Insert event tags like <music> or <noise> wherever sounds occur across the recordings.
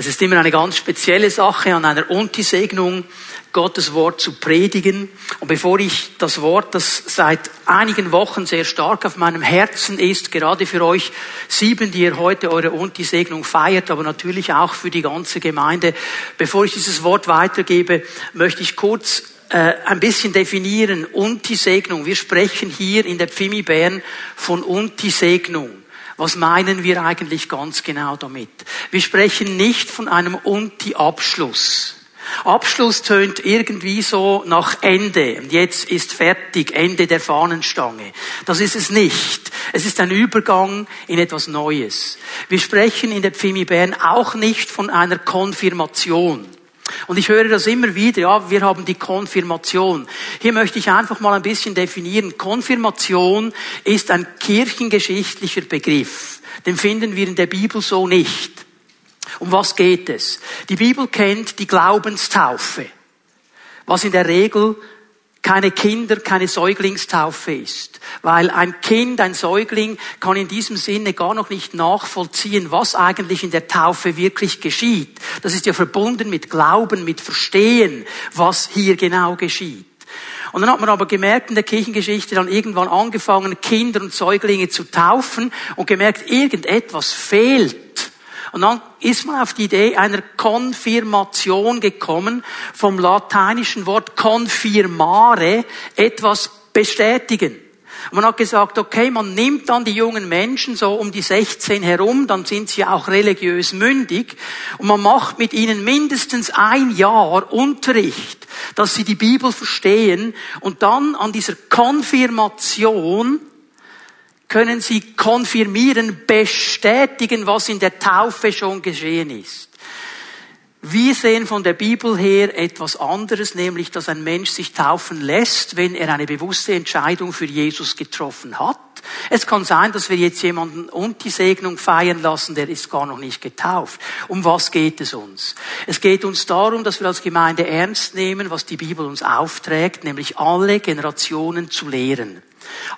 Es ist immer eine ganz spezielle Sache, an einer Unti-Segnung Gottes Wort zu predigen. Und bevor ich das Wort, das seit einigen Wochen sehr stark auf meinem Herzen ist, gerade für euch sieben, die ihr heute eure Unti-Segnung feiert, aber natürlich auch für die ganze Gemeinde, bevor ich dieses Wort weitergebe, möchte ich kurz äh, ein bisschen definieren. Unti-Segnung. Wir sprechen hier in der Pfimi Bern von Unti-Segnung. Was meinen wir eigentlich ganz genau damit? Wir sprechen nicht von einem Unti-Abschluss. Abschluss tönt irgendwie so nach Ende. Und jetzt ist fertig, Ende der Fahnenstange. Das ist es nicht. Es ist ein Übergang in etwas Neues. Wir sprechen in der Pfimi Bern auch nicht von einer Konfirmation. Und ich höre das immer wieder, ja, wir haben die Konfirmation. Hier möchte ich einfach mal ein bisschen definieren. Konfirmation ist ein kirchengeschichtlicher Begriff. Den finden wir in der Bibel so nicht. Um was geht es? Die Bibel kennt die Glaubenstaufe, was in der Regel keine Kinder, keine Säuglingstaufe ist. Weil ein Kind, ein Säugling kann in diesem Sinne gar noch nicht nachvollziehen, was eigentlich in der Taufe wirklich geschieht. Das ist ja verbunden mit Glauben, mit Verstehen, was hier genau geschieht. Und dann hat man aber gemerkt in der Kirchengeschichte dann irgendwann angefangen, Kinder und Säuglinge zu taufen und gemerkt, irgendetwas fehlt. Und dann ist man auf die Idee einer Konfirmation gekommen, vom lateinischen Wort confirmare, etwas bestätigen. Man hat gesagt, okay, man nimmt dann die jungen Menschen so um die 16 herum, dann sind sie auch religiös mündig und man macht mit ihnen mindestens ein Jahr Unterricht, dass sie die Bibel verstehen und dann an dieser Konfirmation können sie konfirmieren, bestätigen, was in der Taufe schon geschehen ist. Wir sehen von der Bibel her etwas anderes, nämlich, dass ein Mensch sich taufen lässt, wenn er eine bewusste Entscheidung für Jesus getroffen hat. Es kann sein, dass wir jetzt jemanden und die Segnung feiern lassen, der ist gar noch nicht getauft. Um was geht es uns? Es geht uns darum, dass wir als Gemeinde ernst nehmen, was die Bibel uns aufträgt, nämlich alle Generationen zu lehren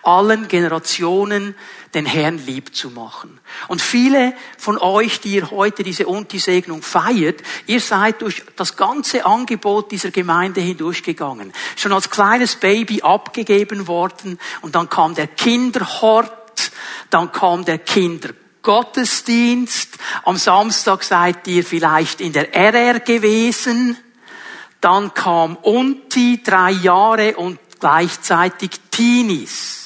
allen Generationen den Herrn lieb zu machen. Und viele von euch, die ihr heute diese Unti-Segnung feiert, ihr seid durch das ganze Angebot dieser Gemeinde hindurchgegangen. Schon als kleines Baby abgegeben worden und dann kam der Kinderhort, dann kam der Kindergottesdienst. Am Samstag seid ihr vielleicht in der RR gewesen. Dann kam Unti, drei Jahre und gleichzeitig Teenies.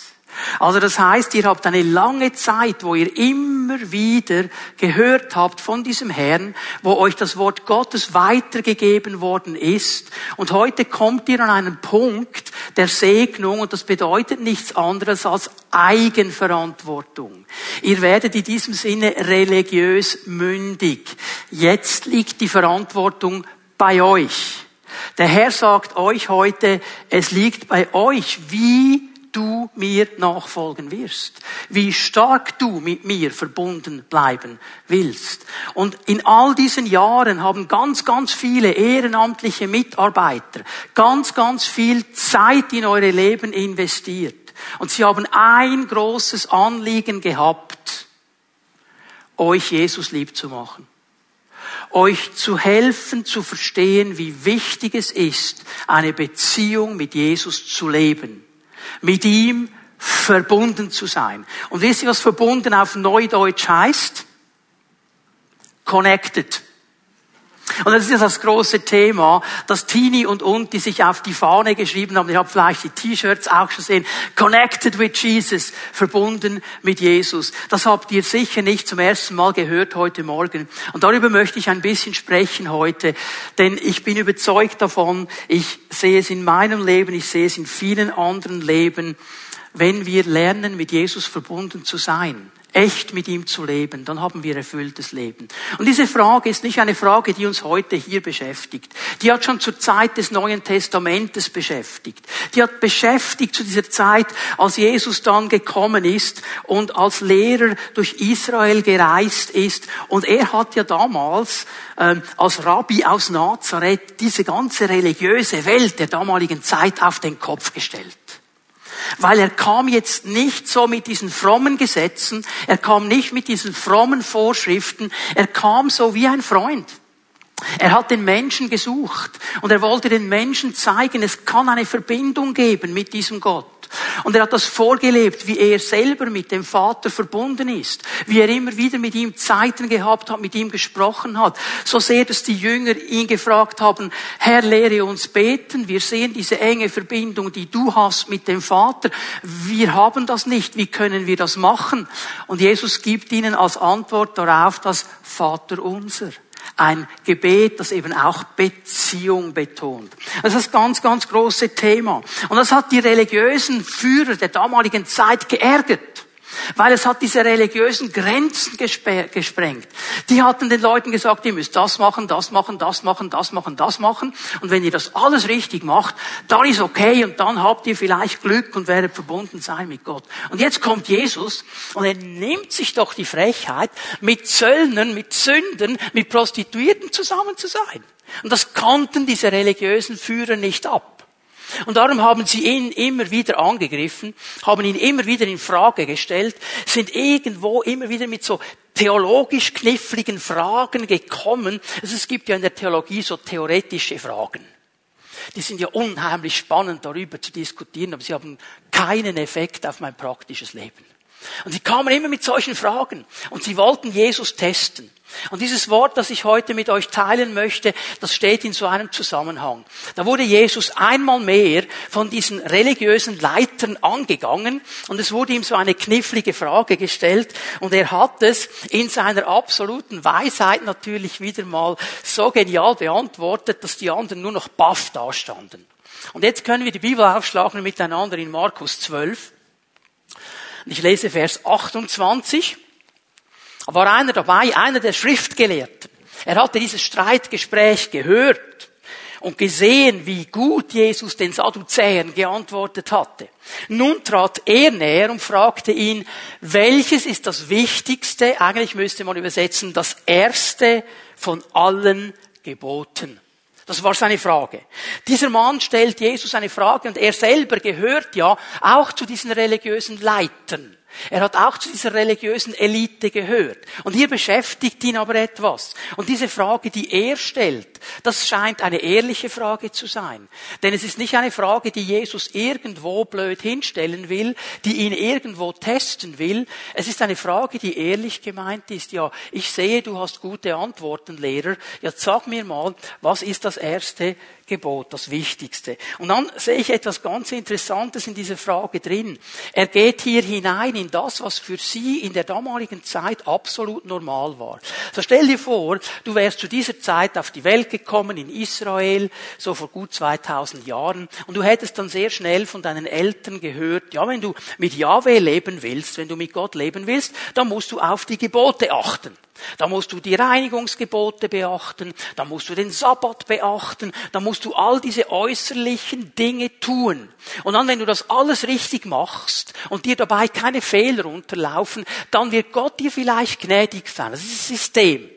Also das heißt, ihr habt eine lange Zeit, wo ihr immer wieder gehört habt von diesem Herrn, wo euch das Wort Gottes weitergegeben worden ist. Und heute kommt ihr an einen Punkt der Segnung und das bedeutet nichts anderes als Eigenverantwortung. Ihr werdet in diesem Sinne religiös mündig. Jetzt liegt die Verantwortung bei euch. Der Herr sagt euch heute, es liegt bei euch, wie du mir nachfolgen wirst, wie stark du mit mir verbunden bleiben willst. Und in all diesen Jahren haben ganz, ganz viele ehrenamtliche Mitarbeiter ganz, ganz viel Zeit in eure Leben investiert. Und sie haben ein großes Anliegen gehabt, euch Jesus lieb zu machen euch zu helfen, zu verstehen, wie wichtig es ist, eine Beziehung mit Jesus zu leben. Mit ihm verbunden zu sein. Und wisst ihr, was verbunden auf Neudeutsch heißt? Connected. Und das ist das große Thema, dass Tini und Unti sich auf die Fahne geschrieben haben. Ihr habt vielleicht die T-Shirts auch schon sehen. Connected with Jesus. Verbunden mit Jesus. Das habt ihr sicher nicht zum ersten Mal gehört heute Morgen. Und darüber möchte ich ein bisschen sprechen heute. Denn ich bin überzeugt davon, ich sehe es in meinem Leben, ich sehe es in vielen anderen Leben, wenn wir lernen, mit Jesus verbunden zu sein echt mit ihm zu leben, dann haben wir erfülltes Leben. Und diese Frage ist nicht eine Frage, die uns heute hier beschäftigt. Die hat schon zur Zeit des Neuen Testamentes beschäftigt. Die hat beschäftigt zu dieser Zeit, als Jesus dann gekommen ist und als Lehrer durch Israel gereist ist. Und er hat ja damals ähm, als Rabbi aus Nazareth diese ganze religiöse Welt der damaligen Zeit auf den Kopf gestellt. Weil er kam jetzt nicht so mit diesen frommen Gesetzen, er kam nicht mit diesen frommen Vorschriften, er kam so wie ein Freund. Er hat den Menschen gesucht und er wollte den Menschen zeigen, es kann eine Verbindung geben mit diesem Gott. Und er hat das vorgelebt, wie er selber mit dem Vater verbunden ist, wie er immer wieder mit ihm Zeiten gehabt hat, mit ihm gesprochen hat. So sehr, dass die Jünger ihn gefragt haben, Herr, lehre uns beten. Wir sehen diese enge Verbindung, die du hast mit dem Vater. Wir haben das nicht. Wie können wir das machen? Und Jesus gibt ihnen als Antwort darauf das Vater unser. Ein Gebet, das eben auch Beziehung betont. Das ist das ganz, ganz große Thema. Und das hat die religiösen Führer der damaligen Zeit geärgert. Weil es hat diese religiösen Grenzen gesprengt. Die hatten den Leuten gesagt, ihr müsst das machen, das machen, das machen, das machen, das machen. Und wenn ihr das alles richtig macht, dann ist okay und dann habt ihr vielleicht Glück und werdet verbunden sein mit Gott. Und jetzt kommt Jesus und er nimmt sich doch die Frechheit, mit Zöllnern, mit Sünden, mit Prostituierten zusammen zu sein. Und das konnten diese religiösen Führer nicht ab. Und darum haben sie ihn immer wieder angegriffen, haben ihn immer wieder in Frage gestellt, sind irgendwo immer wieder mit so theologisch kniffligen Fragen gekommen. Also es gibt ja in der Theologie so theoretische Fragen. Die sind ja unheimlich spannend darüber zu diskutieren, aber sie haben keinen Effekt auf mein praktisches Leben. Und sie kamen immer mit solchen Fragen und sie wollten Jesus testen. Und dieses Wort, das ich heute mit euch teilen möchte, das steht in so einem Zusammenhang. Da wurde Jesus einmal mehr von diesen religiösen Leitern angegangen und es wurde ihm so eine knifflige Frage gestellt und er hat es in seiner absoluten Weisheit natürlich wieder mal so genial beantwortet, dass die anderen nur noch baff dastanden. Und jetzt können wir die Bibel aufschlagen miteinander in Markus 12. Ich lese Vers 28. War einer dabei, einer der Schriftgelehrten. Er hatte dieses Streitgespräch gehört und gesehen, wie gut Jesus den Sadduzäern geantwortet hatte. Nun trat er näher und fragte ihn, welches ist das Wichtigste, eigentlich müsste man übersetzen, das Erste von allen Geboten. Das war seine Frage. Dieser Mann stellt Jesus eine Frage und er selber gehört ja auch zu diesen religiösen Leitern. Er hat auch zu dieser religiösen Elite gehört. Und hier beschäftigt ihn aber etwas. Und diese Frage, die er stellt, das scheint eine ehrliche Frage zu sein. Denn es ist nicht eine Frage, die Jesus irgendwo blöd hinstellen will, die ihn irgendwo testen will. Es ist eine Frage, die ehrlich gemeint ist. Ja, ich sehe, du hast gute Antworten, Lehrer. Jetzt sag mir mal, was ist das erste Gebot, das Wichtigste. Und dann sehe ich etwas ganz Interessantes in dieser Frage drin. Er geht hier hinein in das, was für sie in der damaligen Zeit absolut normal war. So stell dir vor, du wärst zu dieser Zeit auf die Welt gekommen in Israel, so vor gut 2000 Jahren, und du hättest dann sehr schnell von deinen Eltern gehört, ja, wenn du mit Yahweh leben willst, wenn du mit Gott leben willst, dann musst du auf die Gebote achten. Da musst du die Reinigungsgebote beachten, da musst du den Sabbat beachten, da musst du all diese äußerlichen Dinge tun. Und dann, wenn du das alles richtig machst und dir dabei keine Fehler unterlaufen, dann wird Gott dir vielleicht gnädig sein. Das ist das System.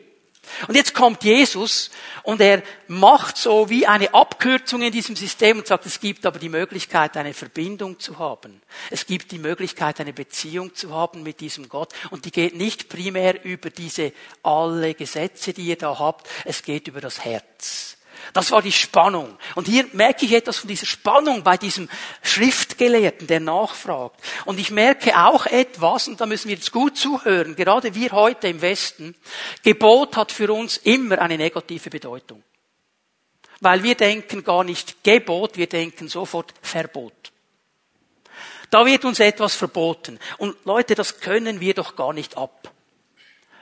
Und jetzt kommt Jesus und er macht so wie eine Abkürzung in diesem System und sagt, es gibt aber die Möglichkeit, eine Verbindung zu haben. Es gibt die Möglichkeit, eine Beziehung zu haben mit diesem Gott. Und die geht nicht primär über diese alle Gesetze, die ihr da habt. Es geht über das Herz. Das war die Spannung. Und hier merke ich etwas von dieser Spannung bei diesem Schriftgelehrten, der nachfragt. Und ich merke auch etwas, und da müssen wir jetzt gut zuhören, gerade wir heute im Westen, Gebot hat für uns immer eine negative Bedeutung. Weil wir denken gar nicht Gebot, wir denken sofort Verbot. Da wird uns etwas verboten. Und Leute, das können wir doch gar nicht ab.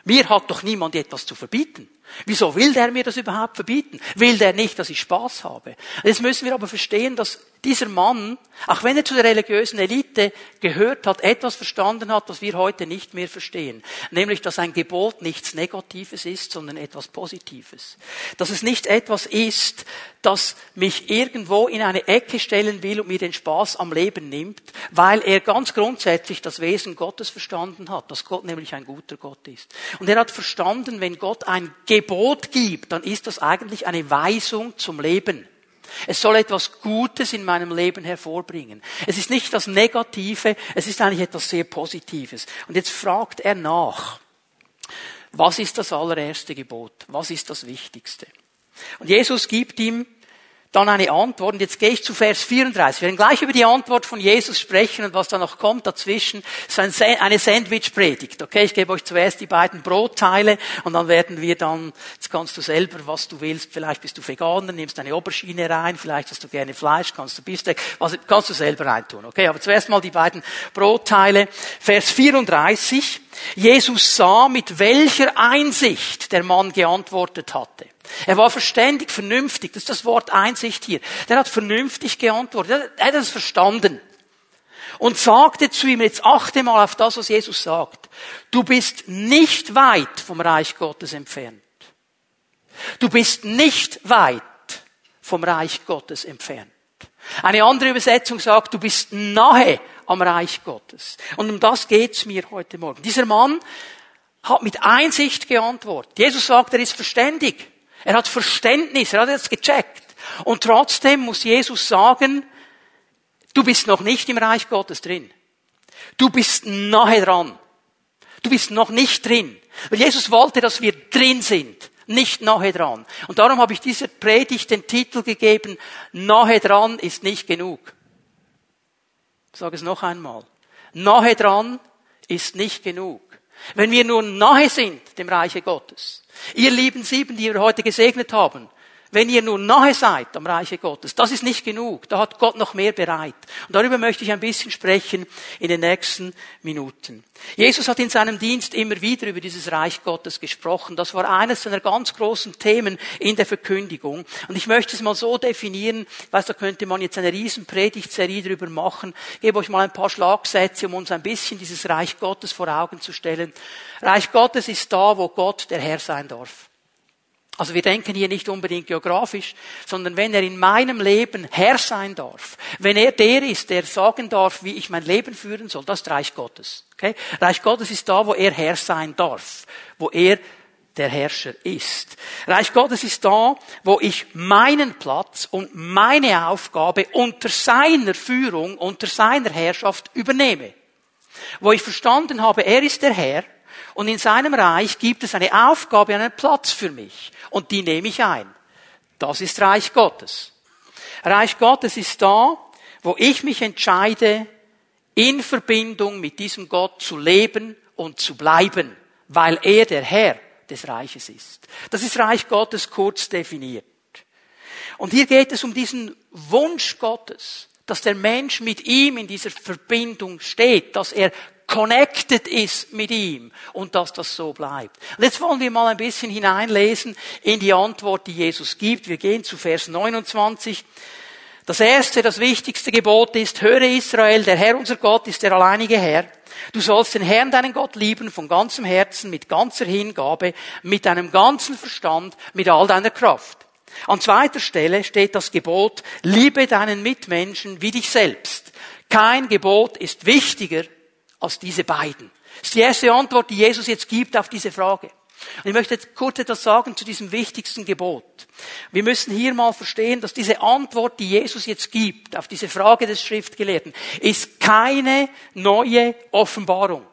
Mir hat doch niemand etwas zu verbieten. Wieso will der mir das überhaupt verbieten? Will der nicht, dass ich Spaß habe? Jetzt müssen wir aber verstehen, dass dieser Mann, auch wenn er zu der religiösen Elite gehört hat, etwas verstanden hat, was wir heute nicht mehr verstehen. Nämlich, dass ein Gebot nichts Negatives ist, sondern etwas Positives. Dass es nicht etwas ist, das mich irgendwo in eine Ecke stellen will und mir den Spaß am Leben nimmt, weil er ganz grundsätzlich das Wesen Gottes verstanden hat, dass Gott nämlich ein guter Gott ist. Und er hat verstanden, wenn Gott ein Gebot gibt, dann ist das eigentlich eine Weisung zum Leben. Es soll etwas Gutes in meinem Leben hervorbringen. Es ist nicht das Negative, es ist eigentlich etwas sehr Positives. Und jetzt fragt er nach, was ist das allererste Gebot? Was ist das Wichtigste? Und Jesus gibt ihm dann eine Antwort. Und jetzt gehe ich zu Vers 34. Wir werden gleich über die Antwort von Jesus sprechen und was da noch kommt dazwischen. Es ist eine Sandwich-Predigt. Okay, ich gebe euch zuerst die beiden Brotteile und dann werden wir dann, jetzt kannst du selber, was du willst. Vielleicht bist du Veganer, nimmst eine Oberschiene rein. Vielleicht hast du gerne Fleisch, kannst du Bistec. Was kannst du selber reintun. Okay, aber zuerst mal die beiden Brotteile. Vers 34. Jesus sah, mit welcher Einsicht der Mann geantwortet hatte. Er war verständig, vernünftig. Das ist das Wort Einsicht hier. Der hat vernünftig geantwortet. Er hat es verstanden. Und sagte zu ihm, jetzt achte mal auf das, was Jesus sagt. Du bist nicht weit vom Reich Gottes entfernt. Du bist nicht weit vom Reich Gottes entfernt. Eine andere Übersetzung sagt, du bist nahe am Reich Gottes. Und um das geht's mir heute Morgen. Dieser Mann hat mit Einsicht geantwortet. Jesus sagt, er ist verständig. Er hat Verständnis, er hat es gecheckt. Und trotzdem muss Jesus sagen, du bist noch nicht im Reich Gottes drin. Du bist nahe dran. Du bist noch nicht drin. Weil Jesus wollte, dass wir drin sind, nicht nahe dran. Und darum habe ich dieser Predigt den Titel gegeben, nahe dran ist nicht genug. Ich sage es noch einmal. Nahe dran ist nicht genug. Wenn wir nur nahe sind dem Reiche Gottes, Ihr lieben Sieben, die wir heute gesegnet haben, wenn ihr nur nahe seid am Reiche Gottes, das ist nicht genug. Da hat Gott noch mehr bereit. Und darüber möchte ich ein bisschen sprechen in den nächsten Minuten. Jesus hat in seinem Dienst immer wieder über dieses Reich Gottes gesprochen. Das war eines seiner ganz großen Themen in der Verkündigung. Und ich möchte es mal so definieren, weiß, da könnte man jetzt eine riesen Predigtserie drüber machen. Ich gebe euch mal ein paar Schlagsätze, um uns ein bisschen dieses Reich Gottes vor Augen zu stellen. Reich Gottes ist da, wo Gott der Herr sein darf. Also wir denken hier nicht unbedingt geografisch, sondern wenn er in meinem Leben Herr sein darf, wenn er der ist, der sagen darf, wie ich mein Leben führen soll, das ist Reich Gottes. Okay? Reich Gottes ist da, wo er Herr sein darf, wo er der Herrscher ist. Reich Gottes ist da, wo ich meinen Platz und meine Aufgabe unter seiner Führung, unter seiner Herrschaft übernehme. Wo ich verstanden habe, er ist der Herr und in seinem Reich gibt es eine Aufgabe, einen Platz für mich. Und die nehme ich ein. Das ist Reich Gottes. Reich Gottes ist da, wo ich mich entscheide, in Verbindung mit diesem Gott zu leben und zu bleiben, weil er der Herr des Reiches ist. Das ist Reich Gottes kurz definiert. Und hier geht es um diesen Wunsch Gottes, dass der Mensch mit ihm in dieser Verbindung steht, dass er connected ist mit ihm und dass das so bleibt. Und jetzt wollen wir mal ein bisschen hineinlesen in die Antwort, die Jesus gibt. Wir gehen zu Vers 29. Das erste, das wichtigste Gebot ist, höre Israel, der Herr unser Gott ist der alleinige Herr. Du sollst den Herrn, deinen Gott lieben, von ganzem Herzen, mit ganzer Hingabe, mit deinem ganzen Verstand, mit all deiner Kraft. An zweiter Stelle steht das Gebot, liebe deinen Mitmenschen wie dich selbst. Kein Gebot ist wichtiger als diese beiden. Das ist die erste Antwort, die Jesus jetzt gibt auf diese Frage. Und ich möchte jetzt kurz etwas sagen zu diesem wichtigsten Gebot. Wir müssen hier mal verstehen, dass diese Antwort, die Jesus jetzt gibt auf diese Frage des Schriftgelehrten, ist keine neue Offenbarung.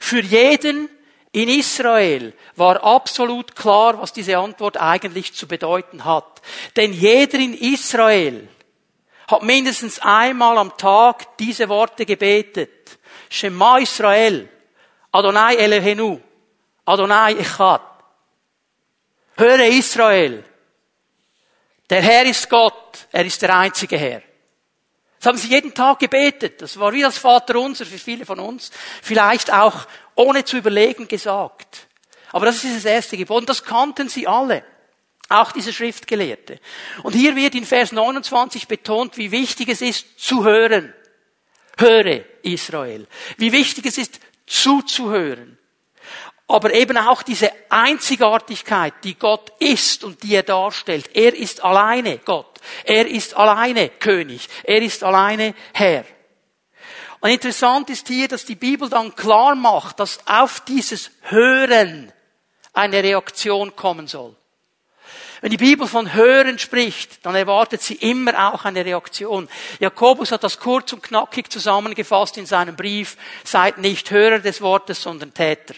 Für jeden in Israel war absolut klar, was diese Antwort eigentlich zu bedeuten hat. Denn jeder in Israel hat mindestens einmal am Tag diese Worte gebetet. Shema Israel, Adonai Elohenu, Adonai Echad. Höre Israel, der Herr ist Gott, er ist der einzige Herr. Das haben sie jeden Tag gebetet. Das war wie das Vaterunser für viele von uns. Vielleicht auch ohne zu überlegen gesagt. Aber das ist das erste Gebot. Und das kannten sie alle. Auch diese Schriftgelehrte. Und hier wird in Vers 29 betont, wie wichtig es ist, zu hören. Höre Israel. Wie wichtig es ist, zuzuhören. Aber eben auch diese Einzigartigkeit, die Gott ist und die er darstellt. Er ist alleine Gott. Er ist alleine König. Er ist alleine Herr. Und interessant ist hier, dass die Bibel dann klar macht, dass auf dieses Hören eine Reaktion kommen soll. Wenn die Bibel von Hören spricht, dann erwartet sie immer auch eine Reaktion. Jakobus hat das kurz und knackig zusammengefasst in seinem Brief. Seid nicht Hörer des Wortes, sondern Täter.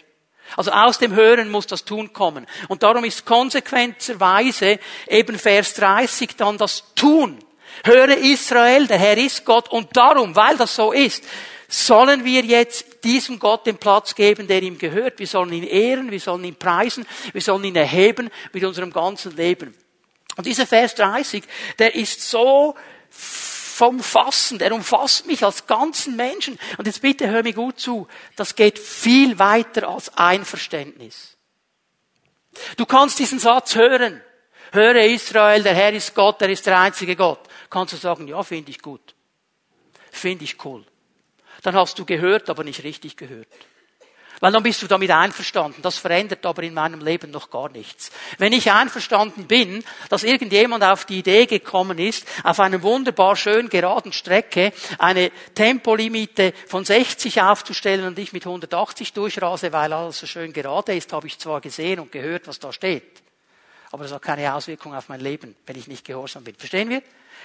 Also aus dem Hören muss das Tun kommen. Und darum ist konsequenterweise eben Vers 30 dann das Tun. Höre Israel, der Herr ist Gott. Und darum, weil das so ist, sollen wir jetzt diesem Gott den Platz geben, der ihm gehört. Wir sollen ihn ehren, wir sollen ihn preisen, wir sollen ihn erheben mit unserem ganzen Leben. Und dieser Vers 30, der ist so umfassend, er umfasst mich als ganzen Menschen. Und jetzt bitte hör mir gut zu, das geht viel weiter als Einverständnis. Du kannst diesen Satz hören. Höre Israel, der Herr ist Gott, er ist der einzige Gott. Kannst du sagen, ja, finde ich gut. Finde ich cool. Dann hast du gehört, aber nicht richtig gehört. Weil dann bist du damit einverstanden. Das verändert aber in meinem Leben noch gar nichts. Wenn ich einverstanden bin, dass irgendjemand auf die Idee gekommen ist, auf einer wunderbar schön geraden Strecke eine Tempolimite von 60 aufzustellen und ich mit 180 durchrase, weil alles so schön gerade ist, habe ich zwar gesehen und gehört, was da steht. Aber das hat keine Auswirkung auf mein Leben, wenn ich nicht gehorsam bin. Verstehen wir?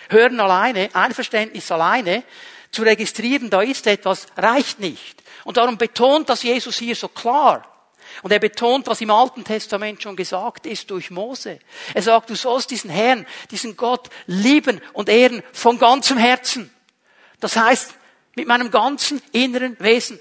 Hören alleine, Einverständnis alleine, zu registrieren, da ist etwas, reicht nicht. Und darum betont das Jesus hier so klar. Und er betont, was im Alten Testament schon gesagt ist durch Mose. Er sagt, du sollst diesen Herrn, diesen Gott lieben und ehren von ganzem Herzen. Das heißt, mit meinem ganzen inneren Wesen.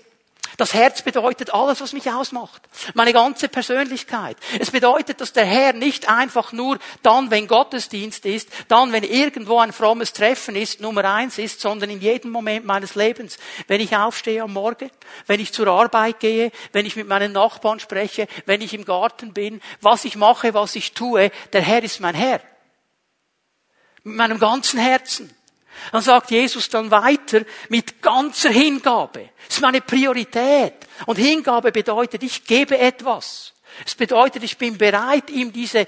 Das Herz bedeutet alles, was mich ausmacht. Meine ganze Persönlichkeit. Es bedeutet, dass der Herr nicht einfach nur dann, wenn Gottesdienst ist, dann, wenn irgendwo ein frommes Treffen ist, Nummer eins ist, sondern in jedem Moment meines Lebens. Wenn ich aufstehe am Morgen, wenn ich zur Arbeit gehe, wenn ich mit meinen Nachbarn spreche, wenn ich im Garten bin, was ich mache, was ich tue, der Herr ist mein Herr. Mit meinem ganzen Herzen. Dann sagt Jesus dann weiter mit ganzer Hingabe. Das ist meine Priorität. Und Hingabe bedeutet, ich gebe etwas. Es bedeutet, ich bin bereit, ihm diese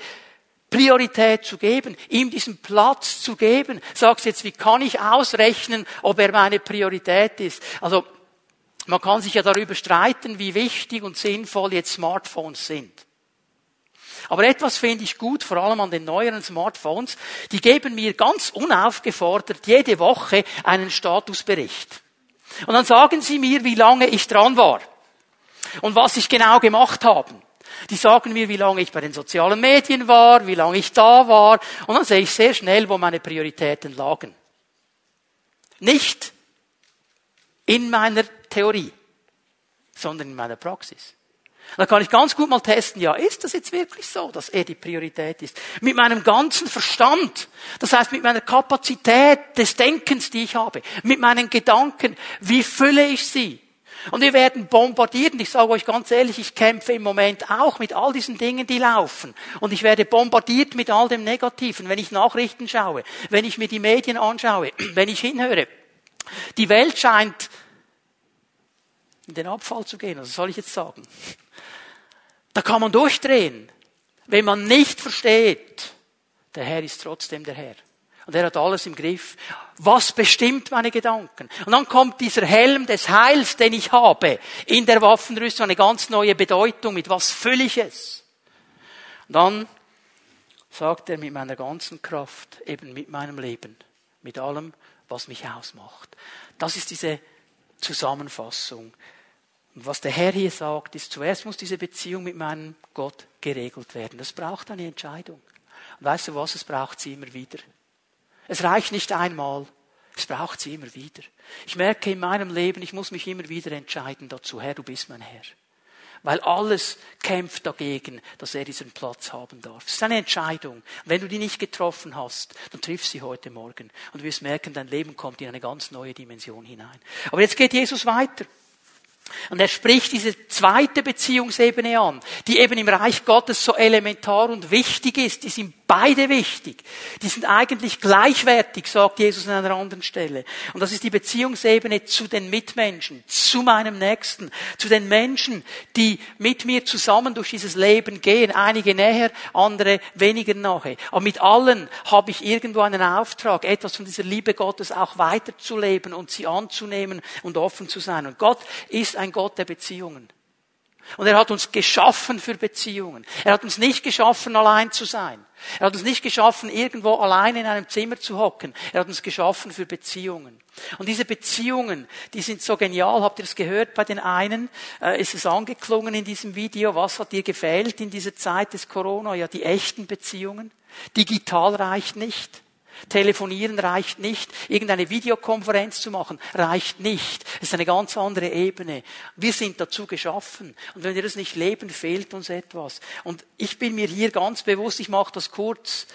Priorität zu geben, ihm diesen Platz zu geben. Sagst jetzt, wie kann ich ausrechnen, ob er meine Priorität ist? Also, man kann sich ja darüber streiten, wie wichtig und sinnvoll jetzt Smartphones sind. Aber etwas finde ich gut, vor allem an den neueren Smartphones. Die geben mir ganz unaufgefordert jede Woche einen Statusbericht. Und dann sagen sie mir, wie lange ich dran war. Und was ich genau gemacht habe. Die sagen mir, wie lange ich bei den sozialen Medien war, wie lange ich da war. Und dann sehe ich sehr schnell, wo meine Prioritäten lagen. Nicht in meiner Theorie, sondern in meiner Praxis. Da kann ich ganz gut mal testen, ja, ist das jetzt wirklich so, dass er die Priorität ist? Mit meinem ganzen Verstand, das heißt mit meiner Kapazität des Denkens, die ich habe, mit meinen Gedanken, wie fülle ich sie? Und wir werden bombardiert. Und ich sage euch ganz ehrlich, ich kämpfe im Moment auch mit all diesen Dingen, die laufen. Und ich werde bombardiert mit all dem Negativen, wenn ich Nachrichten schaue, wenn ich mir die Medien anschaue, <clears throat> wenn ich hinhöre. Die Welt scheint in den Abfall zu gehen. Also soll ich jetzt sagen? Da kann man durchdrehen, wenn man nicht versteht, der Herr ist trotzdem der Herr. Und er hat alles im Griff. Was bestimmt meine Gedanken? Und dann kommt dieser Helm des Heils, den ich habe, in der Waffenrüstung, eine ganz neue Bedeutung. Mit was fülle ich es? Und dann sagt er mit meiner ganzen Kraft, eben mit meinem Leben, mit allem, was mich ausmacht. Das ist diese Zusammenfassung und was der Herr hier sagt, ist, zuerst muss diese Beziehung mit meinem Gott geregelt werden. Das braucht eine Entscheidung. Und weißt du was, es braucht sie immer wieder. Es reicht nicht einmal, es braucht sie immer wieder. Ich merke in meinem Leben, ich muss mich immer wieder entscheiden dazu, Herr, du bist mein Herr. Weil alles kämpft dagegen, dass er diesen Platz haben darf. Es ist eine Entscheidung. wenn du die nicht getroffen hast, dann triff sie heute Morgen. Und du wirst merken, dein Leben kommt in eine ganz neue Dimension hinein. Aber jetzt geht Jesus weiter. Und er spricht diese zweite Beziehungsebene an, die eben im Reich Gottes so elementar und wichtig ist. Die beide wichtig. Die sind eigentlich gleichwertig, sagt Jesus an einer anderen Stelle. Und das ist die Beziehungsebene zu den Mitmenschen, zu meinem Nächsten, zu den Menschen, die mit mir zusammen durch dieses Leben gehen. Einige näher, andere weniger nahe. Aber mit allen habe ich irgendwo einen Auftrag, etwas von dieser Liebe Gottes auch weiterzuleben und sie anzunehmen und offen zu sein. Und Gott ist ein Gott der Beziehungen. Und er hat uns geschaffen für Beziehungen. Er hat uns nicht geschaffen, allein zu sein. Er hat uns nicht geschaffen, irgendwo allein in einem Zimmer zu hocken. Er hat uns geschaffen für Beziehungen. Und diese Beziehungen, die sind so genial. Habt ihr es gehört bei den einen? Äh, ist es angeklungen in diesem Video? Was hat dir gefehlt in dieser Zeit des Corona? Ja, die echten Beziehungen. Digital reicht nicht. Telefonieren reicht nicht. Irgendeine Videokonferenz zu machen reicht nicht. Es ist eine ganz andere Ebene. Wir sind dazu geschaffen. Und wenn wir das nicht leben, fehlt uns etwas. Und ich bin mir hier ganz bewusst, ich mache das kurz,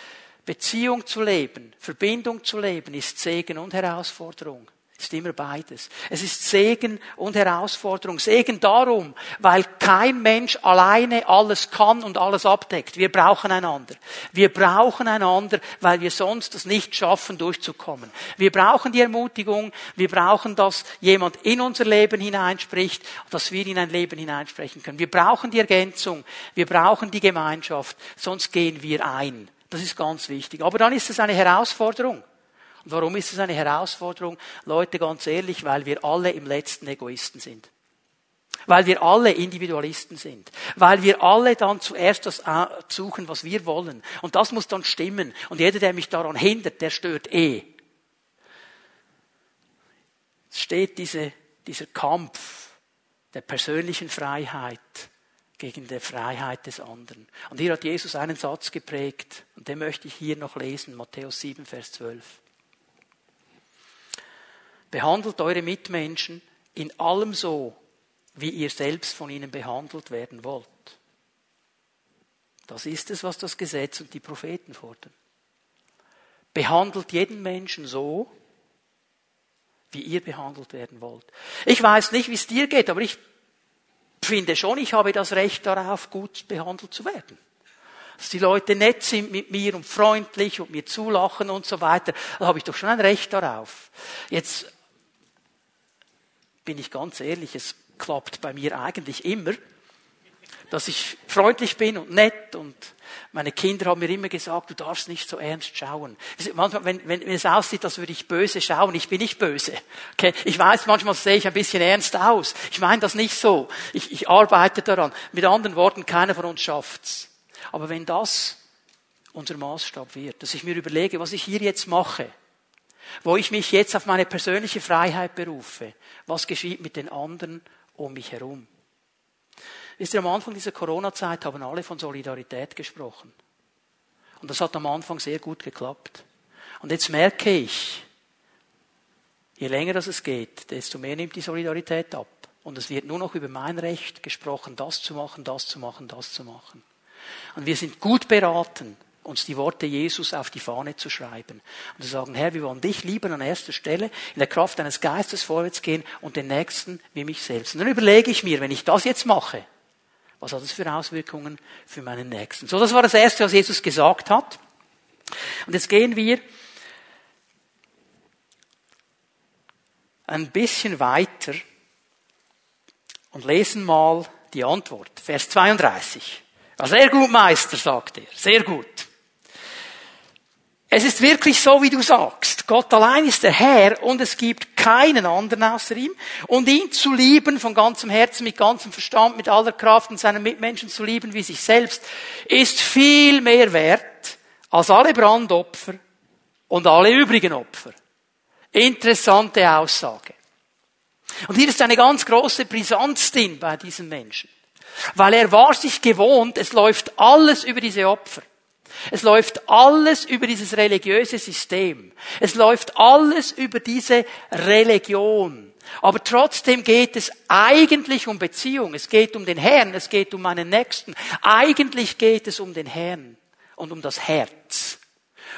Beziehung zu leben, Verbindung zu leben, ist Segen und Herausforderung ist immer beides. Es ist Segen und Herausforderung. Segen darum, weil kein Mensch alleine alles kann und alles abdeckt. Wir brauchen einander. Wir brauchen einander, weil wir sonst es nicht schaffen, durchzukommen. Wir brauchen die Ermutigung. Wir brauchen, dass jemand in unser Leben hineinspricht, dass wir in ein Leben hineinsprechen können. Wir brauchen die Ergänzung. Wir brauchen die Gemeinschaft. Sonst gehen wir ein. Das ist ganz wichtig. Aber dann ist es eine Herausforderung. Und warum ist es eine Herausforderung? Leute, ganz ehrlich, weil wir alle im letzten Egoisten sind. Weil wir alle Individualisten sind. Weil wir alle dann zuerst das suchen, was wir wollen. Und das muss dann stimmen. Und jeder, der mich daran hindert, der stört eh. Es steht diese, dieser Kampf der persönlichen Freiheit gegen die Freiheit des anderen. Und hier hat Jesus einen Satz geprägt, und den möchte ich hier noch lesen, Matthäus 7, Vers 12. Behandelt eure Mitmenschen in allem so, wie ihr selbst von ihnen behandelt werden wollt. Das ist es, was das Gesetz und die Propheten fordern. Behandelt jeden Menschen so, wie ihr behandelt werden wollt. Ich weiß nicht, wie es dir geht, aber ich finde schon, ich habe das Recht darauf, gut behandelt zu werden. Dass die Leute nett sind mit mir und freundlich und mir zulachen und so weiter, da habe ich doch schon ein Recht darauf. Jetzt bin ich ganz ehrlich, es klappt bei mir eigentlich immer, dass ich freundlich bin und nett und meine Kinder haben mir immer gesagt, du darfst nicht so ernst schauen. Manchmal, wenn, wenn, wenn es aussieht, als würde ich böse schauen, ich bin nicht böse. Okay? Ich weiß, manchmal sehe ich ein bisschen ernst aus. Ich meine das nicht so. Ich, ich arbeite daran. Mit anderen Worten, keiner von uns schafft's. Aber wenn das unser Maßstab wird, dass ich mir überlege, was ich hier jetzt mache, wo ich mich jetzt auf meine persönliche Freiheit berufe. Was geschieht mit den anderen um mich herum? Wisst ihr, am Anfang dieser Corona-Zeit haben alle von Solidarität gesprochen. Und das hat am Anfang sehr gut geklappt. Und jetzt merke ich, je länger das es geht, desto mehr nimmt die Solidarität ab. Und es wird nur noch über mein Recht gesprochen, das zu machen, das zu machen, das zu machen. Und wir sind gut beraten, uns die Worte Jesus auf die Fahne zu schreiben. Und zu sagen, Herr, wir wollen dich lieben an erster Stelle, in der Kraft deines Geistes vorwärts gehen und den Nächsten wie mich selbst. Und dann überlege ich mir, wenn ich das jetzt mache, was hat das für Auswirkungen für meinen Nächsten? So, das war das Erste, was Jesus gesagt hat. Und jetzt gehen wir ein bisschen weiter und lesen mal die Antwort. Vers 32. Ja, sehr gut, Meister, sagt er. Sehr gut. Es ist wirklich so, wie du sagst. Gott allein ist der Herr und es gibt keinen anderen außer ihm. Und ihn zu lieben von ganzem Herzen, mit ganzem Verstand, mit aller Kraft und seinen Mitmenschen zu lieben wie sich selbst, ist viel mehr wert als alle Brandopfer und alle übrigen Opfer. Interessante Aussage. Und hier ist eine ganz große Brisanz drin bei diesen Menschen. Weil er war sich gewohnt, es läuft alles über diese Opfer. Es läuft alles über dieses religiöse System. Es läuft alles über diese Religion. Aber trotzdem geht es eigentlich um Beziehung. Es geht um den Herrn, es geht um meinen Nächsten. Eigentlich geht es um den Herrn und um das Herz.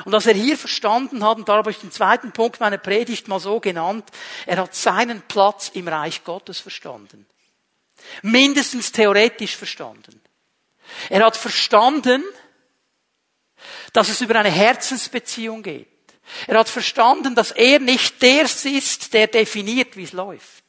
Und was er hier verstanden hat, und da habe ich den zweiten Punkt meiner Predigt mal so genannt, er hat seinen Platz im Reich Gottes verstanden. Mindestens theoretisch verstanden. Er hat verstanden, dass es über eine Herzensbeziehung geht. Er hat verstanden, dass er nicht der ist, der definiert, wie es läuft.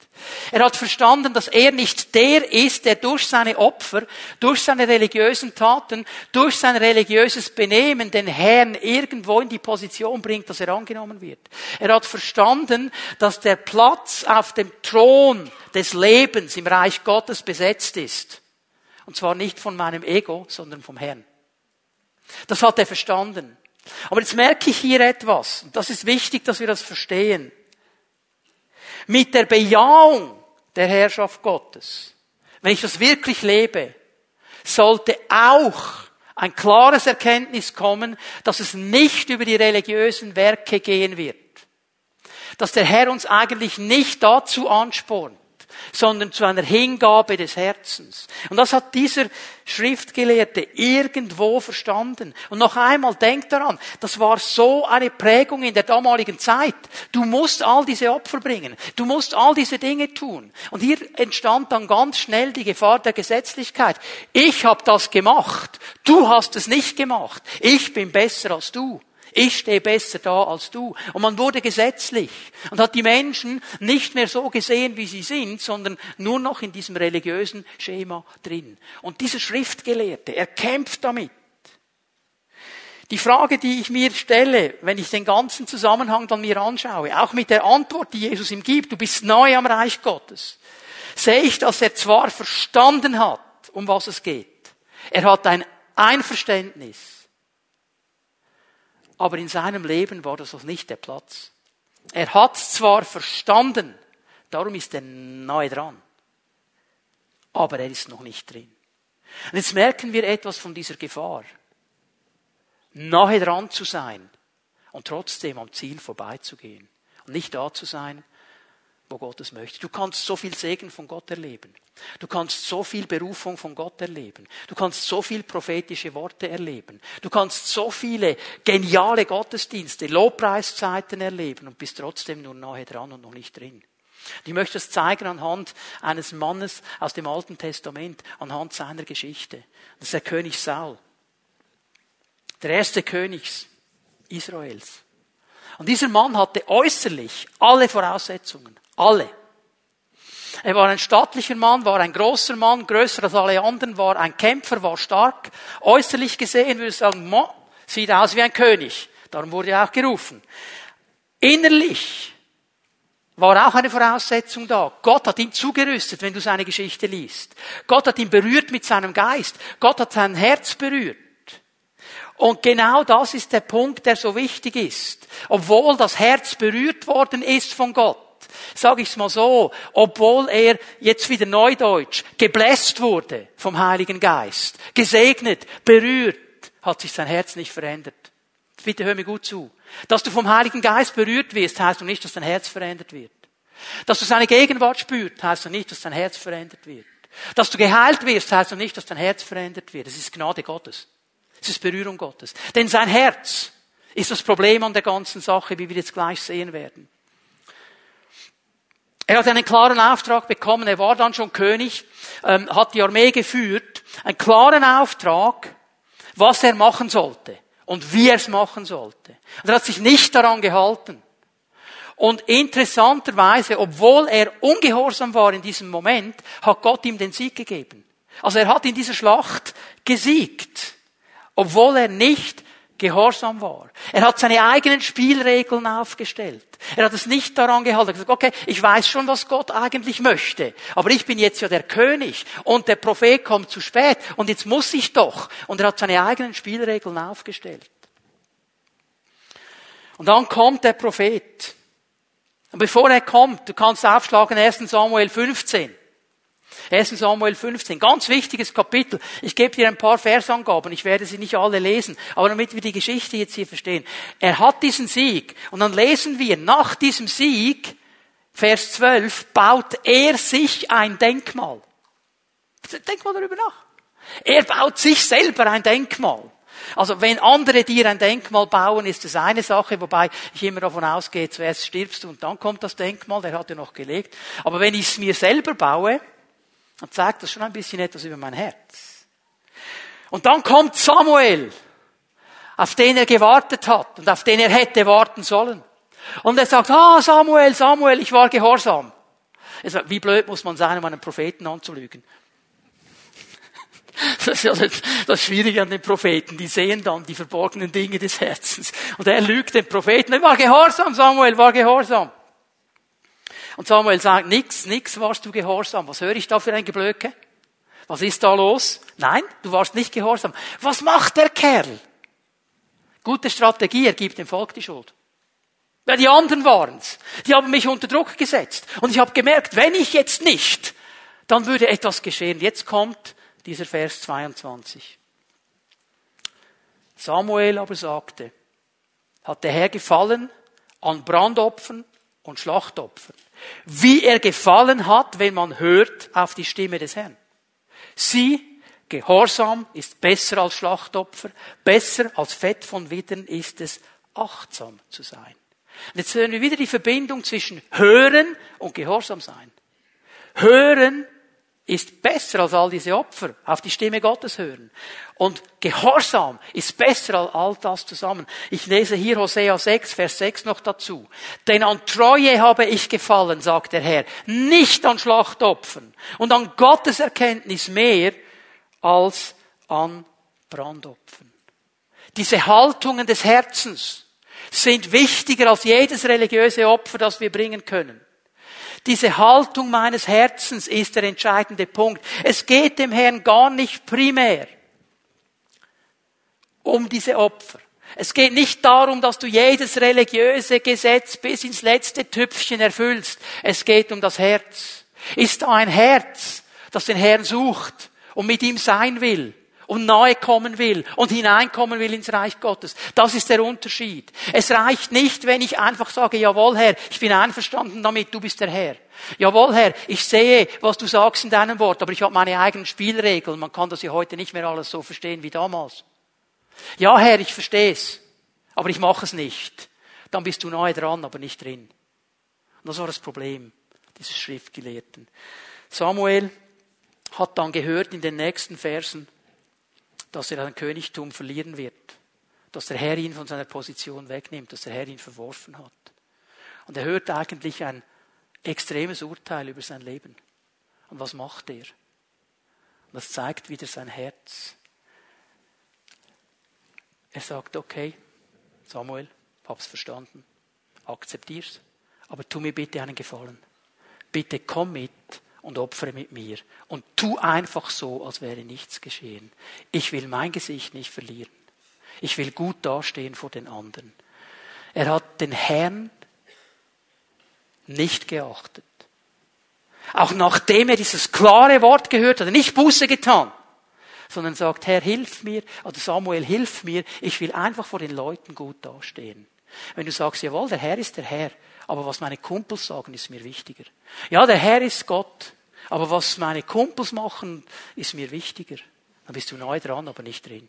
Er hat verstanden, dass er nicht der ist, der durch seine Opfer, durch seine religiösen Taten, durch sein religiöses Benehmen den Herrn irgendwo in die Position bringt, dass er angenommen wird. Er hat verstanden, dass der Platz auf dem Thron des Lebens im Reich Gottes besetzt ist Und zwar nicht von meinem Ego, sondern vom Herrn. Das hat er verstanden. Aber jetzt merke ich hier etwas, und das ist wichtig, dass wir das verstehen. Mit der Bejahung der Herrschaft Gottes, wenn ich das wirklich lebe, sollte auch ein klares Erkenntnis kommen, dass es nicht über die religiösen Werke gehen wird. Dass der Herr uns eigentlich nicht dazu anspornt, sondern zu einer Hingabe des Herzens. Und das hat dieser Schriftgelehrte irgendwo verstanden. Und noch einmal, denkt daran, das war so eine Prägung in der damaligen Zeit. Du musst all diese Opfer bringen. Du musst all diese Dinge tun. Und hier entstand dann ganz schnell die Gefahr der Gesetzlichkeit. Ich habe das gemacht. Du hast es nicht gemacht. Ich bin besser als du. Ich stehe besser da als du. Und man wurde gesetzlich und hat die Menschen nicht mehr so gesehen, wie sie sind, sondern nur noch in diesem religiösen Schema drin. Und dieser Schriftgelehrte, er kämpft damit. Die Frage, die ich mir stelle, wenn ich den ganzen Zusammenhang dann mir anschaue, auch mit der Antwort, die Jesus ihm gibt, du bist neu am Reich Gottes, sehe ich, dass er zwar verstanden hat, um was es geht. Er hat ein Einverständnis aber in seinem Leben war das noch nicht der Platz. Er hat zwar verstanden, darum ist er nahe dran, aber er ist noch nicht drin. Und jetzt merken wir etwas von dieser Gefahr. Nahe dran zu sein und trotzdem am Ziel vorbeizugehen. Und nicht da zu sein, wo Gott es möchte. Du kannst so viel Segen von Gott erleben. Du kannst so viel Berufung von Gott erleben. Du kannst so viel prophetische Worte erleben. Du kannst so viele geniale Gottesdienste, Lobpreiszeiten erleben und bist trotzdem nur nahe dran und noch nicht drin. ich möchte es zeigen anhand eines Mannes aus dem Alten Testament, anhand seiner Geschichte. Das ist der König Saul. Der erste König Israels. Und dieser Mann hatte äußerlich alle Voraussetzungen. Alle. Er war ein stattlicher Mann, war ein großer Mann, größer als alle anderen, war ein Kämpfer, war stark. Äußerlich gesehen würde ich sagen, mo, sieht aus wie ein König. Darum wurde er auch gerufen. Innerlich war auch eine Voraussetzung da. Gott hat ihn zugerüstet, wenn du seine Geschichte liest. Gott hat ihn berührt mit seinem Geist. Gott hat sein Herz berührt. Und genau das ist der Punkt, der so wichtig ist. Obwohl das Herz berührt worden ist von Gott, sage ich es mal so, obwohl er jetzt wieder neudeutsch gebläst wurde vom Heiligen Geist, gesegnet, berührt, hat sich sein Herz nicht verändert. Bitte hör mir gut zu. Dass du vom Heiligen Geist berührt wirst, heißt noch nicht, dass dein Herz verändert wird. Dass du seine Gegenwart spürst, heißt noch nicht, dass dein Herz verändert wird. Dass du geheilt wirst, heißt noch nicht, dass dein Herz verändert wird. Es ist Gnade Gottes. Es ist Berührung Gottes. Denn sein Herz ist das Problem an der ganzen Sache, wie wir jetzt gleich sehen werden. Er hat einen klaren Auftrag bekommen, er war dann schon König, ähm, hat die Armee geführt, einen klaren Auftrag, was er machen sollte und wie er es machen sollte. Und er hat sich nicht daran gehalten. Und interessanterweise, obwohl er ungehorsam war in diesem Moment, hat Gott ihm den Sieg gegeben. Also er hat in dieser Schlacht gesiegt, obwohl er nicht gehorsam war. Er hat seine eigenen Spielregeln aufgestellt. Er hat es nicht daran gehalten. Er hat gesagt, okay, ich weiß schon, was Gott eigentlich möchte. Aber ich bin jetzt ja der König und der Prophet kommt zu spät und jetzt muss ich doch. Und er hat seine eigenen Spielregeln aufgestellt. Und dann kommt der Prophet. Und bevor er kommt, du kannst aufschlagen 1 Samuel 15. 1 Samuel 15, ganz wichtiges Kapitel. Ich gebe dir ein paar Versangaben, ich werde sie nicht alle lesen, aber damit wir die Geschichte jetzt hier verstehen. Er hat diesen Sieg und dann lesen wir, nach diesem Sieg, Vers 12, baut er sich ein Denkmal. Denk mal darüber nach. Er baut sich selber ein Denkmal. Also wenn andere dir ein Denkmal bauen, ist das eine Sache, wobei ich immer davon ausgehe, zuerst stirbst du und dann kommt das Denkmal, der hat ja noch gelebt. Aber wenn ich es mir selber baue, dann zeigt das schon ein bisschen etwas über mein Herz. Und dann kommt Samuel, auf den er gewartet hat und auf den er hätte warten sollen. Und er sagt, ah, Samuel, Samuel, ich war gehorsam. Sagt, wie blöd muss man sein, um einen Propheten anzulügen? <laughs> Das ist ja das Schwierige an den Propheten. Die sehen dann die verborgenen Dinge des Herzens. Und er lügt den Propheten. Er war gehorsam, Samuel, war gehorsam. Und Samuel sagt, nix, nix warst du gehorsam. Was höre ich da für ein Geblöke? Was ist da los? Nein, du warst nicht gehorsam. Was macht der Kerl? Gute Strategie, er gibt dem Volk die Schuld. Ja, die anderen waren's. Die haben mich unter Druck gesetzt. Und ich habe gemerkt, wenn ich jetzt nicht, dann würde etwas geschehen. Jetzt kommt dieser Vers 22. Samuel aber sagte, hat der Herr gefallen an Brandopfern und Schlachtopfern, wie er gefallen hat, wenn man hört auf die Stimme des Herrn. Sie, Gehorsam ist besser als Schlachtopfer, besser als Fett von Widdern ist es, achtsam zu sein. Und jetzt hören wir wieder die Verbindung zwischen Hören und Gehorsam sein. Hören ist besser als all diese Opfer, auf die Stimme Gottes hören. Und Gehorsam ist besser als all das zusammen. Ich lese hier Hosea 6, Vers 6 noch dazu. Denn an Treue habe ich gefallen, sagt der Herr, nicht an Schlachtopfern und an Gottes Erkenntnis mehr als an Brandopfern. Diese Haltungen des Herzens sind wichtiger als jedes religiöse Opfer, das wir bringen können. Diese Haltung meines Herzens ist der entscheidende Punkt. Es geht dem Herrn gar nicht primär um diese Opfer. Es geht nicht darum, dass du jedes religiöse Gesetz bis ins letzte Tüpfchen erfüllst. Es geht um das Herz. Ist da ein Herz, das den Herrn sucht und mit ihm sein will? Und nahe kommen will und hineinkommen will ins Reich Gottes. Das ist der Unterschied. Es reicht nicht, wenn ich einfach sage, jawohl Herr, ich bin einverstanden damit, du bist der Herr. Jawohl Herr, ich sehe, was du sagst in deinem Wort, aber ich habe meine eigenen Spielregeln. Man kann das ja heute nicht mehr alles so verstehen wie damals. Ja Herr, ich verstehe es, aber ich mache es nicht. Dann bist du nahe dran, aber nicht drin. Und das war das Problem dieses Schriftgelehrten. Samuel hat dann gehört in den nächsten Versen, dass er ein Königtum verlieren wird, dass der Herr ihn von seiner Position wegnimmt, dass der Herr ihn verworfen hat. Und er hört eigentlich ein extremes Urteil über sein Leben. Und was macht er? Und das zeigt wieder sein Herz. Er sagt, okay, Samuel, hab's verstanden, akzeptier's, aber tu mir bitte einen Gefallen. Bitte komm mit und opfere mit mir. Und tu einfach so, als wäre nichts geschehen. Ich will mein Gesicht nicht verlieren. Ich will gut dastehen vor den anderen. Er hat den Herrn nicht geachtet. Auch nachdem er dieses klare Wort gehört hat, nicht Buße getan, sondern sagt, Herr, hilf mir, oder Samuel, hilf mir, ich will einfach vor den Leuten gut dastehen. Wenn du sagst, jawohl, der Herr ist der Herr, aber was meine Kumpels sagen, ist mir wichtiger. Ja, der Herr ist Gott, aber was meine Kumpels machen, ist mir wichtiger. Dann bist du neu dran, aber nicht drin.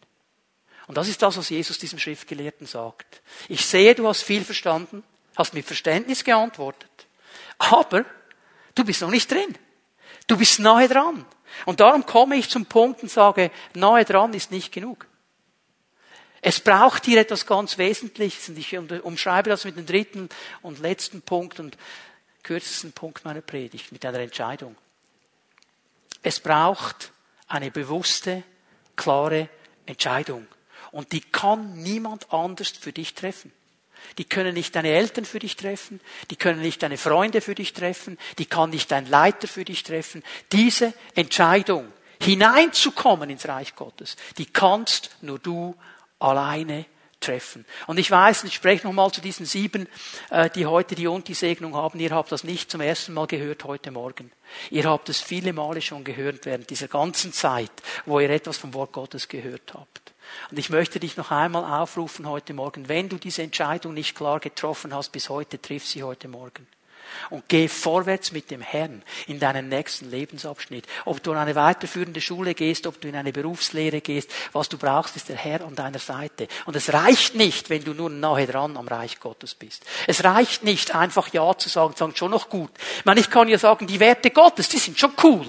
Und das ist das, was Jesus diesem Schriftgelehrten sagt. Ich sehe, du hast viel verstanden, hast mit Verständnis geantwortet, aber du bist noch nicht drin. Du bist nahe dran. Und darum komme ich zum Punkt und sage, nahe dran ist nicht genug. Es braucht hier etwas ganz Wesentliches und ich umschreibe das mit dem dritten und letzten Punkt und kürzesten Punkt meiner Predigt, mit einer Entscheidung. Es braucht eine bewusste, klare Entscheidung. Und die kann niemand anders für dich treffen. Die können nicht deine Eltern für dich treffen, die können nicht deine Freunde für dich treffen, die kann nicht dein Leiter für dich treffen. Diese Entscheidung, hineinzukommen ins Reich Gottes, die kannst nur du alleine treffen. Und ich weiß, ich spreche nochmal zu diesen sieben, äh, die heute die Unti-Segnung haben. Ihr habt das nicht zum ersten Mal gehört heute Morgen. Ihr habt es viele Male schon gehört während dieser ganzen Zeit, wo ihr etwas vom Wort Gottes gehört habt. Und ich möchte dich noch einmal aufrufen heute Morgen, wenn du diese Entscheidung nicht klar getroffen hast bis heute, triff sie heute Morgen und geh vorwärts mit dem Herrn in deinen nächsten Lebensabschnitt. Ob du in eine weiterführende Schule gehst, ob du in eine Berufslehre gehst, was du brauchst, ist der Herr an deiner Seite. Und es reicht nicht, wenn du nur nahe dran am Reich Gottes bist. Es reicht nicht, einfach Ja zu sagen, sagen schon noch gut. Ich meine, ich kann ja sagen, die Werte Gottes, die sind schon cool.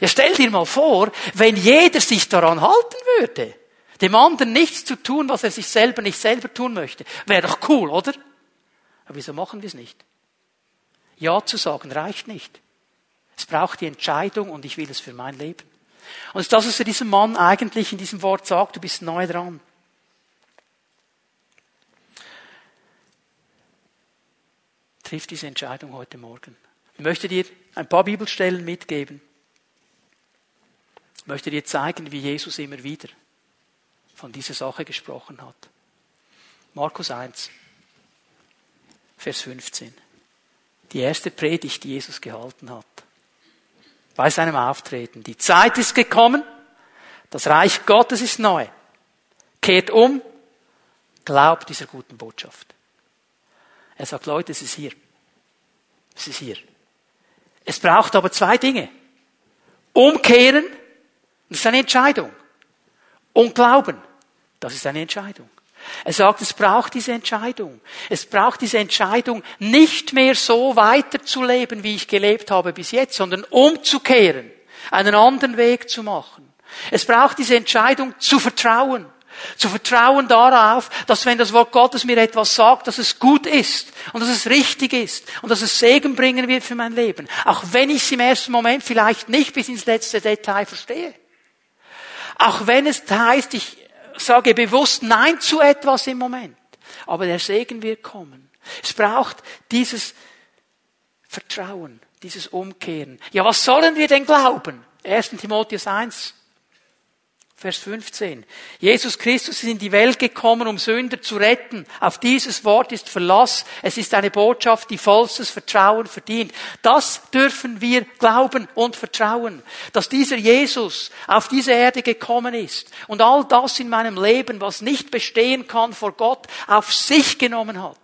Ja, stell dir mal vor, wenn jeder sich daran halten würde, dem anderen nichts zu tun, was er sich selber nicht selber tun möchte, wäre doch cool, oder? Aber wieso machen wir es nicht? Ja zu sagen reicht nicht. Es braucht die Entscheidung und ich will es für mein Leben. Und das, was er diesem Mann eigentlich in diesem Wort sagt, du bist neu dran. Triff diese Entscheidung heute Morgen. Ich möchte dir ein paar Bibelstellen mitgeben, Ich möchte dir zeigen, wie Jesus immer wieder von dieser Sache gesprochen hat. Markus 1, Vers 15. Die erste Predigt, die Jesus gehalten hat. Bei seinem Auftreten. Die Zeit ist gekommen. Das Reich Gottes ist neu. Kehrt um. Glaubt dieser guten Botschaft. Er sagt, Leute, es ist hier. Es ist hier. Es braucht aber zwei Dinge. Umkehren, das ist eine Entscheidung. Und Glauben, das ist eine Entscheidung. Er sagt, es braucht diese Entscheidung. Es braucht diese Entscheidung, nicht mehr so weiterzuleben, wie ich gelebt habe bis jetzt, sondern umzukehren, einen anderen Weg zu machen. Es braucht diese Entscheidung zu vertrauen. Zu vertrauen darauf, dass wenn das Wort Gottes mir etwas sagt, dass es gut ist und dass es richtig ist und dass es Segen bringen wird für mein Leben. Auch wenn ich es im ersten Moment vielleicht nicht bis ins letzte Detail verstehe. Auch wenn es heißt, ich sage bewusst Nein zu etwas im Moment. Aber der Segen wird kommen. Es braucht dieses Vertrauen, dieses Umkehren. Ja, was sollen wir denn glauben? 1. Timotheus 1, Vers 15. Jesus Christus ist in die Welt gekommen, um Sünder zu retten. Auf dieses Wort ist Verlass. Es ist eine Botschaft, die vollstes Vertrauen verdient. Das dürfen wir glauben und vertrauen, dass dieser Jesus auf diese Erde gekommen ist und all das in meinem Leben, was nicht bestehen kann vor Gott, auf sich genommen hat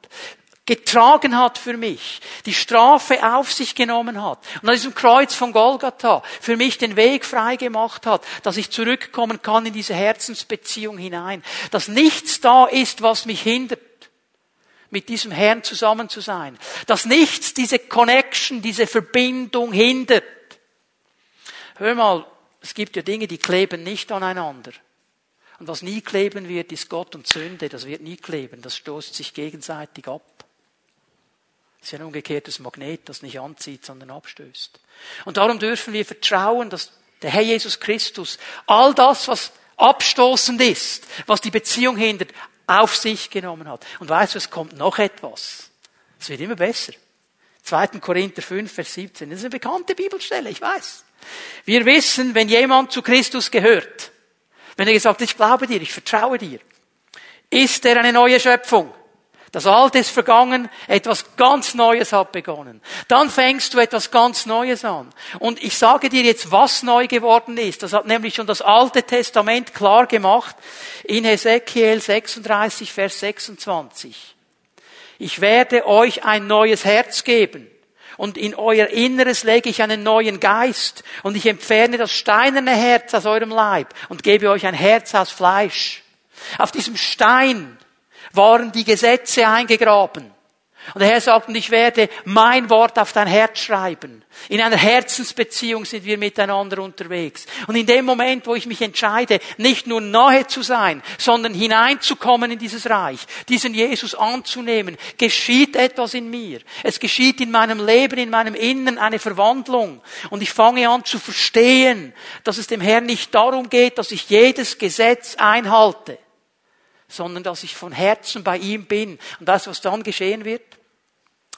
getragen hat für mich, die Strafe auf sich genommen hat und an diesem Kreuz von Golgatha für mich den Weg frei gemacht hat, dass ich zurückkommen kann in diese Herzensbeziehung hinein, dass nichts da ist, was mich hindert, mit diesem Herrn zusammen zu sein, dass nichts diese Connection, diese Verbindung hindert. Hör mal, es gibt ja Dinge, die kleben nicht aneinander. Und was nie kleben wird, ist Gott und Sünde. Das wird nie kleben. Das stoßt sich gegenseitig ab. Das ist ein umgekehrtes Magnet, das nicht anzieht, sondern abstößt. Und darum dürfen wir vertrauen, dass der Herr Jesus Christus all das, was abstoßend ist, was die Beziehung hindert, auf sich genommen hat. Und weißt du, es kommt noch etwas. Es wird immer besser. 2. Korinther 5, Vers 17. Das ist eine bekannte Bibelstelle, ich weiß. Wir wissen, wenn jemand zu Christus gehört, wenn er gesagt ich glaube dir, ich vertraue dir, ist er eine neue Schöpfung. Das Alte ist vergangen, etwas ganz Neues hat begonnen. Dann fängst du etwas ganz Neues an. Und ich sage dir jetzt, was neu geworden ist. Das hat nämlich schon das Alte Testament klar gemacht in Ezekiel 36, Vers 26. Ich werde euch ein neues Herz geben und in euer Inneres lege ich einen neuen Geist und ich entferne das steinerne Herz aus eurem Leib und gebe euch ein Herz aus Fleisch. Auf diesem Stein waren die Gesetze eingegraben. Und der Herr sagt, und ich werde mein Wort auf dein Herz schreiben. In einer Herzensbeziehung sind wir miteinander unterwegs. Und in dem Moment, wo ich mich entscheide, nicht nur nahe zu sein, sondern hineinzukommen in dieses Reich, diesen Jesus anzunehmen, geschieht etwas in mir. Es geschieht in meinem Leben, in meinem Innen eine Verwandlung. Und ich fange an zu verstehen, dass es dem Herrn nicht darum geht, dass ich jedes Gesetz einhalte sondern dass ich von Herzen bei ihm bin. Und das, was dann geschehen wird,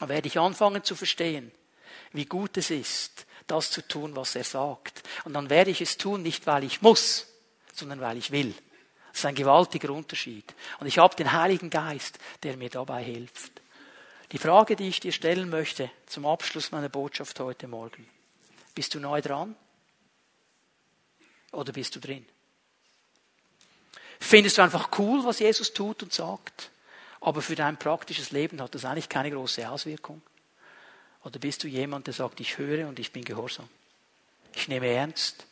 werde ich anfangen zu verstehen, wie gut es ist, das zu tun, was er sagt. Und dann werde ich es tun, nicht weil ich muss, sondern weil ich will. Das ist ein gewaltiger Unterschied. Und ich habe den Heiligen Geist, der mir dabei hilft. Die Frage, die ich dir stellen möchte zum Abschluss meiner Botschaft heute Morgen. Bist du neu dran? Oder bist du drin? Findest du einfach cool, was Jesus tut und sagt, aber für dein praktisches Leben hat das eigentlich keine große Auswirkung? Oder bist du jemand, der sagt, ich höre und ich bin gehorsam? Ich nehme ernst,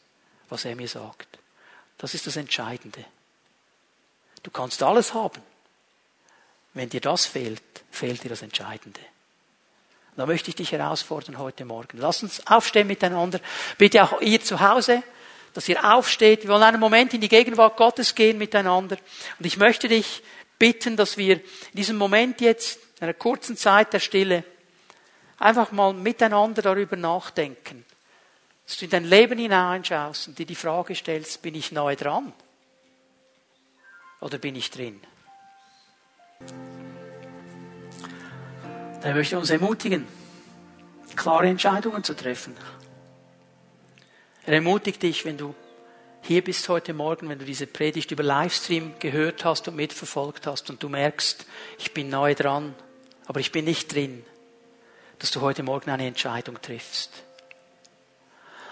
was er mir sagt. Das ist das Entscheidende. Du kannst alles haben. Wenn dir das fehlt, fehlt dir das Entscheidende. da möchte ich dich herausfordern heute Morgen. Lass uns aufstehen miteinander. Bitte auch ihr zu Hause dass ihr aufsteht. Wir wollen einen Moment in die Gegenwart Gottes gehen miteinander. Und ich möchte dich bitten, dass wir in diesem Moment jetzt, in einer kurzen Zeit der Stille, einfach mal miteinander darüber nachdenken. Dass du in dein Leben hineinschaust und dir die Frage stellst, bin ich neu dran? Oder bin ich drin? Da möchte ich uns ermutigen, klare Entscheidungen zu treffen. Er ermutigt dich, wenn du hier bist heute Morgen, wenn du diese Predigt über Livestream gehört hast und mitverfolgt hast und du merkst, ich bin neu dran, aber ich bin nicht drin, dass du heute Morgen eine Entscheidung triffst.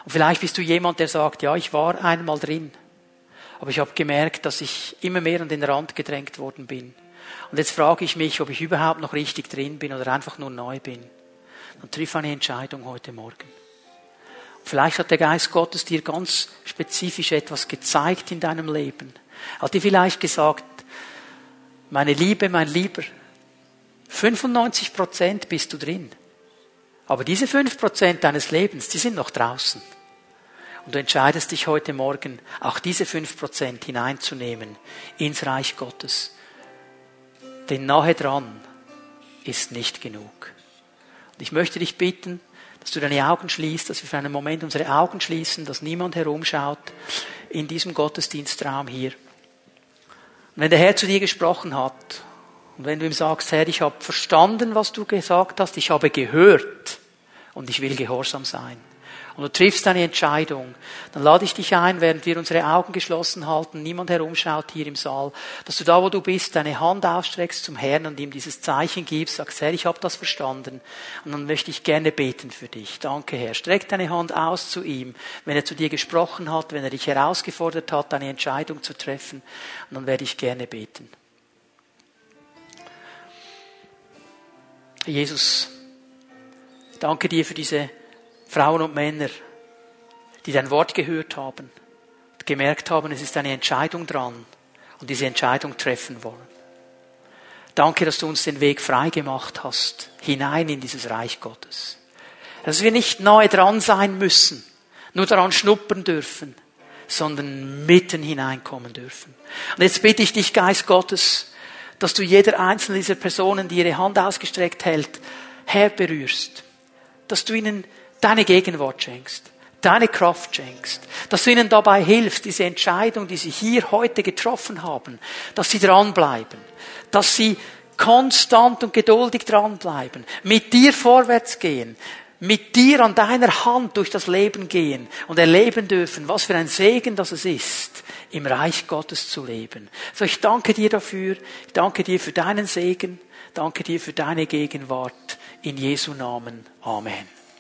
Und vielleicht bist du jemand, der sagt, ja, ich war einmal drin, aber ich habe gemerkt, dass ich immer mehr an den Rand gedrängt worden bin. Und jetzt frage ich mich, ob ich überhaupt noch richtig drin bin oder einfach nur neu bin. Dann triff eine Entscheidung heute Morgen. Vielleicht hat der Geist Gottes dir ganz spezifisch etwas gezeigt in deinem Leben. Hat dir vielleicht gesagt, meine Liebe, mein Lieber, 95 Prozent bist du drin. Aber diese 5 Prozent deines Lebens, die sind noch draußen. Und du entscheidest dich heute Morgen, auch diese 5 Prozent hineinzunehmen ins Reich Gottes. Denn nahe dran ist nicht genug. Und ich möchte dich bitten, dass du deine Augen schließt, dass wir für einen Moment unsere Augen schließen, dass niemand herumschaut in diesem Gottesdienstraum hier. Und wenn der Herr zu dir gesprochen hat und wenn du ihm sagst, Herr, ich habe verstanden, was du gesagt hast, ich habe gehört und ich will gehorsam sein, und du triffst eine Entscheidung, dann lade ich dich ein, während wir unsere Augen geschlossen halten, niemand herumschaut hier im Saal, dass du da, wo du bist, deine Hand ausstreckst zum Herrn und ihm dieses Zeichen gibst, sagst, Herr, ich habe das verstanden und dann möchte ich gerne beten für dich. Danke, Herr. Streck deine Hand aus zu ihm, wenn er zu dir gesprochen hat, wenn er dich herausgefordert hat, eine Entscheidung zu treffen und dann werde ich gerne beten. Jesus, danke dir für diese Frauen und Männer, die dein Wort gehört haben, gemerkt haben, es ist eine Entscheidung dran und diese Entscheidung treffen wollen. Danke, dass du uns den Weg frei gemacht hast, hinein in dieses Reich Gottes. Dass wir nicht nahe dran sein müssen, nur daran schnuppern dürfen, sondern mitten hineinkommen dürfen. Und jetzt bitte ich dich, Geist Gottes, dass du jeder einzelne dieser Personen, die ihre Hand ausgestreckt hält, herberührst. Dass du ihnen deine Gegenwart schenkst, deine Kraft schenkst, dass du ihnen dabei hilfst, diese Entscheidung, die sie hier heute getroffen haben, dass sie dranbleiben, dass sie konstant und geduldig dranbleiben, mit dir vorwärts gehen, mit dir an deiner Hand durch das Leben gehen und erleben dürfen, was für ein Segen das es ist, im Reich Gottes zu leben. So, ich danke dir dafür, ich danke dir für deinen Segen, danke dir für deine Gegenwart. In Jesu Namen. Amen.